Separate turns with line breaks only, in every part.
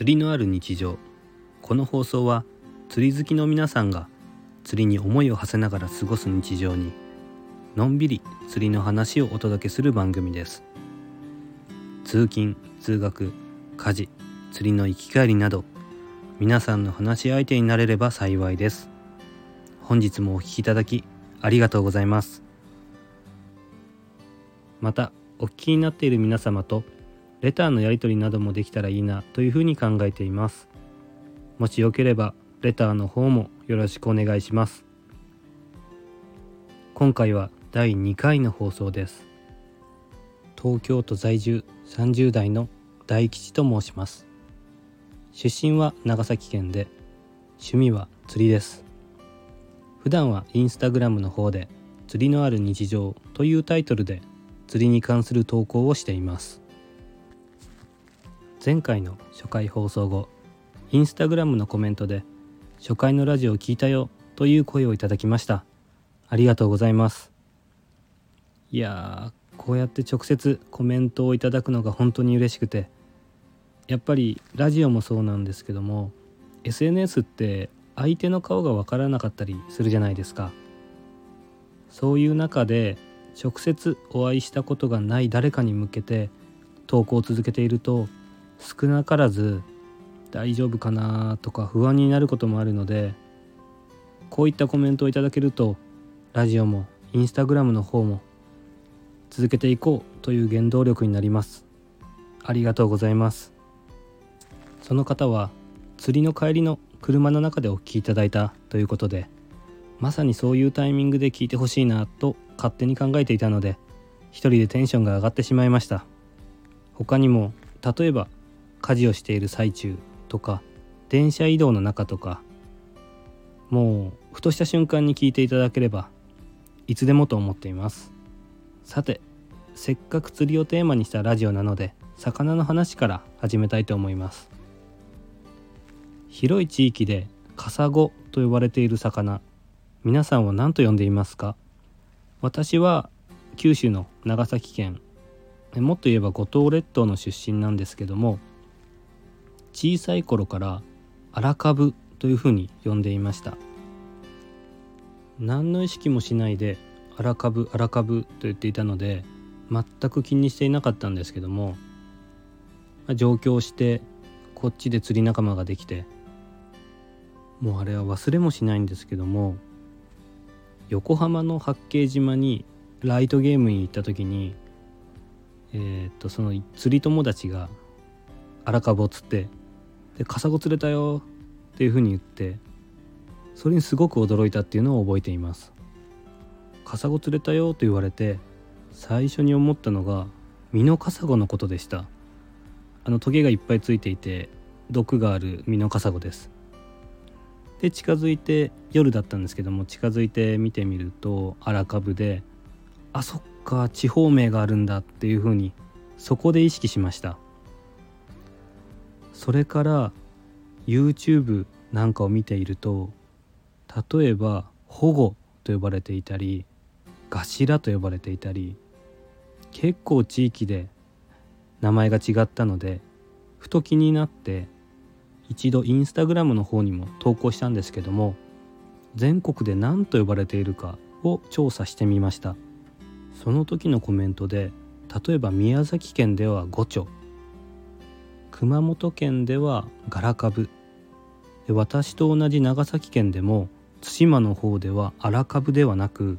釣りのある日常。この放送は釣り好きの皆さんが釣りに思いを馳せながら過ごす日常にのんびり釣りの話をお届けする番組です。通勤通学家事釣りの行き帰りなど皆さんの話し相手になれれば幸いです。本日もお聴きいただきありがとうございます。またお聞きになっている皆様とレターのやり取りなどもできたらいいなというふうに考えています。もしよければレターの方もよろしくお願いします。今回は第2回の放送です。東京都在住30代の大吉と申します。出身は長崎県で趣味は釣りです。普段はインスタグラムの方で釣りのある日常というタイトルで釣りに関する投稿をしています。前回の初回放送後インスタグラムのコメントで初回のラジオを聞いたよという声をいただきました。ありがとうございます。いやーこうやって直接コメントをいただくのが本当に嬉しくてやっぱりラジオもそうなんですけども SNS って相手の顔がわからなかったりするじゃないですか。そういう中で直接お会いしたことがない誰かに向けて投稿を続けていると少なからず大丈夫かなとか不安になることもあるのでこういったコメントをいただけるとラジオもインスタグラムの方も続けていこうという原動力になります。ありがとうございます。その方は釣りの帰りの車の中でお聞きいただいたということでまさにそういうタイミングで聞いてほしいなと勝手に考えていたので一人でテンションが上がってしまいました。他にも例えば家事をしている最中とか電車移動の中とかもうふとした瞬間に聞いていただければいつでもと思っています。さてせっかく釣りをテーマにしたラジオなので魚の話から始めたいと思います。広い地域でカサゴと呼ばれている魚皆さんは何と呼んでいますか？私は九州の長崎県もっと言えば五島列島の出身なんですけども小さい頃から荒株というふうに呼んでいました。何の意識もしないで荒株荒株と言っていたので全く気にしていなかったんですけども上京してこっちで釣り仲間ができてもうあれは忘れもしないんですけども横浜の八景島にライトゲームに行った時にえー、っとその釣り友達が荒株を釣ってでカサゴ釣れたよっていうふうに言ってそれにすごく驚いたっていうのを覚えています。カサゴ釣れたよと言われて最初に思ったのがミノカサゴのことでした。あのトゲがいっぱいついていて毒があるミノカサゴです。で近づいて夜だったんですけども近づいて見てみると荒株であそっか地方名があるんだっていうふうにそこで意識しました。それから YouTube なんかを見ていると例えば保護と呼ばれていたり頭と呼ばれていたり結構地域で名前が違ったのでふと気になって一度インスタグラムの方にも投稿したんですけども全国で何と呼ばれているかを調査してみました。その時のコメントで例えば宮崎県では五丁。熊本県ではガラカブ私と同じ長崎県でも対馬の方では荒株ではなく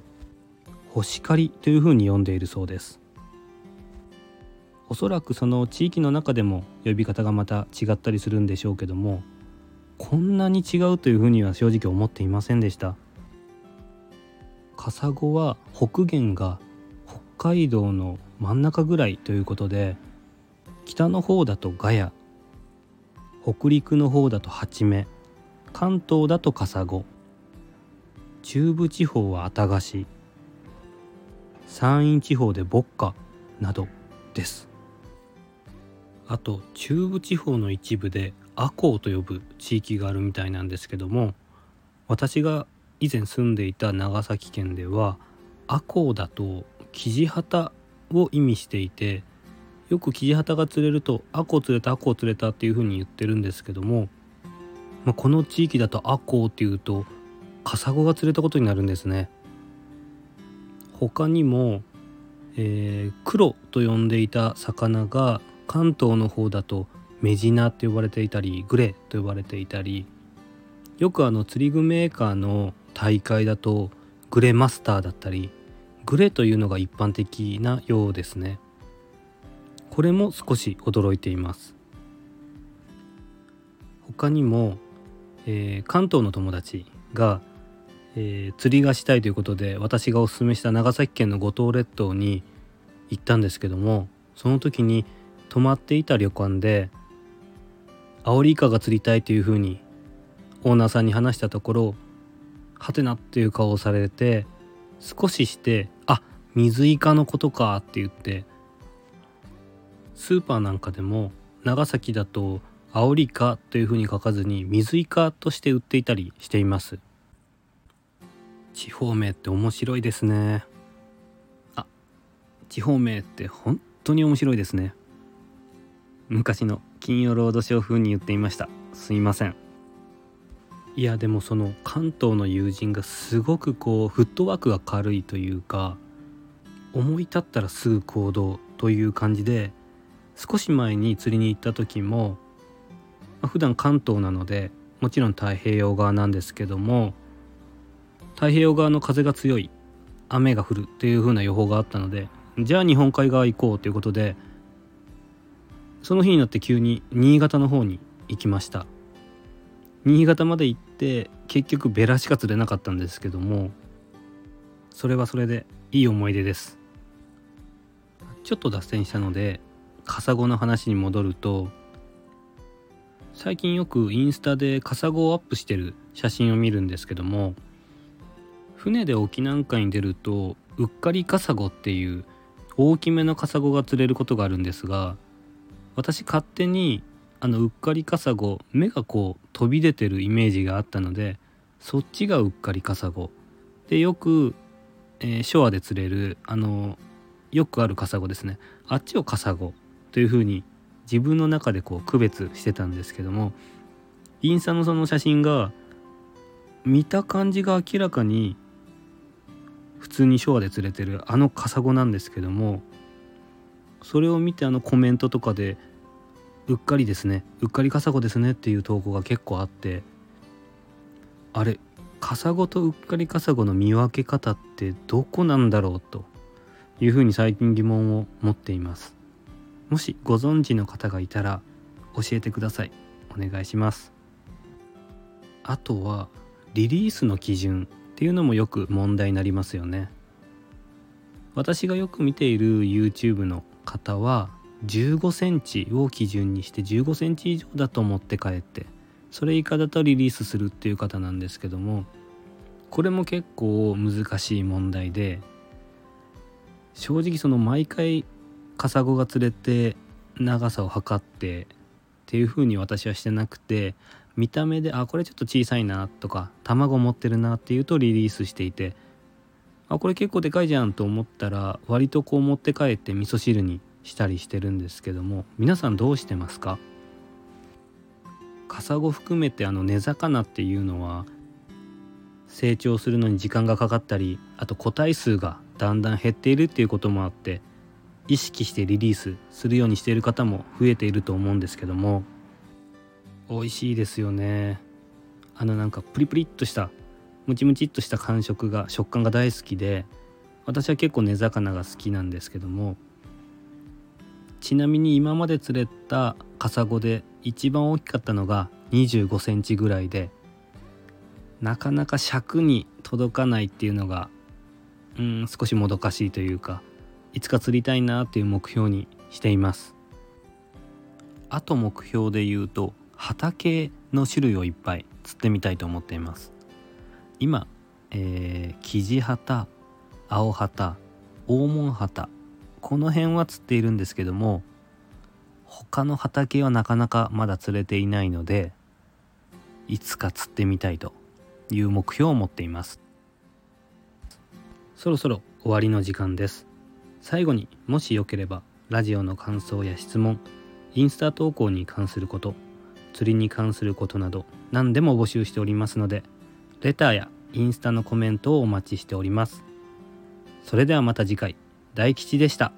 星刈りというふうに呼んでいるそうです。おそらくその地域の中でも呼び方がまた違ったりするんでしょうけどもこんなに違うというふうには正直思っていませんでした。カサゴは北限が北海道の真ん中ぐらいということで北の方だとガヤ北陸の方だとハチメ関東だとカサゴ中部地方はアタガシ山陰地方でボッカなどです。あと中部地方の一部でアコウと呼ぶ地域があるみたいなんですけども私が以前住んでいた長崎県ではアコウだとキジハタを意味していてよくキジハタが釣れるとアコ釣れたアコ釣れたっていう風に言ってるんですけども、まあ、この地域だとアコっていうとカサゴが釣れたことになるんですね。他にも、えー、黒と呼んでいた魚が関東の方だとメジナって呼ばれていたりグレと呼ばれていたりよくあの釣り具メーカーの大会だとグレマスターだったりグレというのが一般的なようですね。これも少し驚いています。他にも、えー、関東の友達が、えー、釣りがしたいということで私がおすすめした長崎県の五島列島に行ったんですけどもその時に泊まっていた旅館でアオリイカが釣りたいというふうにオーナーさんに話したところはてなっていう顔をされて少しして「あ水イカのことか」って言ってスーパーなんかでも長崎だとアオリイカというふうに書かずに水イカとして売っていたりしています。地方名って面白いですね。あ地方名って本当に面白いですね。昔の金曜ロードショー風に言っていました。すいません。いやでもその関東の友人がすごくこうフットワークが軽いというか思い立ったらすぐ行動という感じで少し前に釣りに行った時も、まあ、普段関東なのでもちろん太平洋側なんですけども太平洋側の風が強い雨が降るという風な予報があったのでじゃあ日本海側行こうということでその日になって急に新潟の方に行きました。新潟まで行って結局ベラしか釣れなかったんですけどもそれはそれでいい思い出です。ちょっと脱線したのでカサゴの話に戻ると最近よくインスタでカサゴをアップしてる写真を見るんですけども船で沖なんかに出るとうっかりカサゴっていう大きめのカサゴが釣れることがあるんですが私勝手にあのうっかりカサゴ目がこう飛び出てるイメージがあったのでそっちがうっかりカサゴ。でよく、えー、ショアで釣れるあのよくあるカサゴですね。あっちをカサゴ。というふうに自分の中でこう区別してたんですけどもインスタのその写真が見た感じが明らかに普通にショアで釣れてるあのカサゴなんですけどもそれを見てあのコメントとかでうっかりですねうっかりカサゴですねっていう投稿が結構あってあれカサゴとうっかりカサゴの見分け方ってどこなんだろうというふうに最近疑問を持っています。もしご存知の方がいたら教えてください。お願いします。あとはリリースの基準っていうのもよく問題になりますよね。私がよく見ている YouTube の方は15センチを基準にして15センチ以上だと思って帰ってそれ以下だとリリースするっていう方なんですけどもこれも結構難しい問題で正直その毎回カサゴが釣れて長さを測ってっていう風に私はしてなくて見た目であこれちょっと小さいなとか卵持ってるなっていうとリリースしていてあこれ結構でかいじゃんと思ったら割とこう持って帰って味噌汁にしたりしてるんですけども皆さんどうしてますか？カサゴ含めてあの根魚っていうのは成長するのに時間がかかったりあと個体数がだんだん減っているっていうこともあって意識してリリースするようにしている方も増えていると思うんですけども美味しいですよね。あのなんかプリプリっとしたムチムチっとした感触が食感が大好きで私は結構根魚が好きなんですけどもちなみに今まで釣れたカサゴで一番大きかったのが25センチぐらいでなかなか尺に届かないっていうのがうん少しもどかしいというかいつか釣りたいなっていう目標にしています。あと目標で言うと畑の種類をいっぱい釣ってみたいと思っています。今、えー、キジハタ青ハタ黄門ハタこの辺は釣っているんですけども他の畑はなかなかまだ釣れていないのでいつか釣ってみたいという目標を持っています。そろそろ終わりの時間です。最後にもしよければラジオの感想や質問インスタ投稿に関すること釣りに関することなど何でも募集しておりますのでレターやインスタのコメントをお待ちしております。それではまた次回。大吉でした。